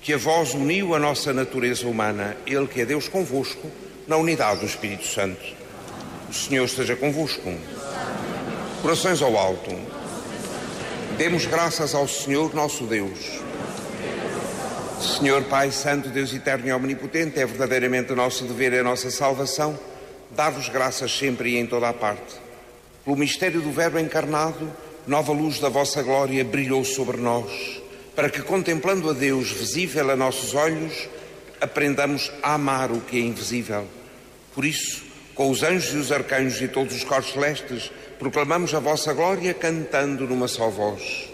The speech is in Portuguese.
que a vós uniu a nossa natureza humana, Ele que é Deus convosco, na unidade do Espírito Santo. O Senhor esteja convosco. Corações ao alto. Demos graças ao Senhor nosso Deus. Senhor Pai Santo, Deus Eterno e Omnipotente, é verdadeiramente o nosso dever e a nossa salvação dar-vos graças sempre e em toda a parte. Pelo mistério do Verbo encarnado, nova luz da vossa glória brilhou sobre nós, para que, contemplando a Deus visível a nossos olhos, aprendamos a amar o que é invisível. Por isso, com os anjos e os arcanjos e todos os corpos celestes, proclamamos a vossa glória cantando numa só voz.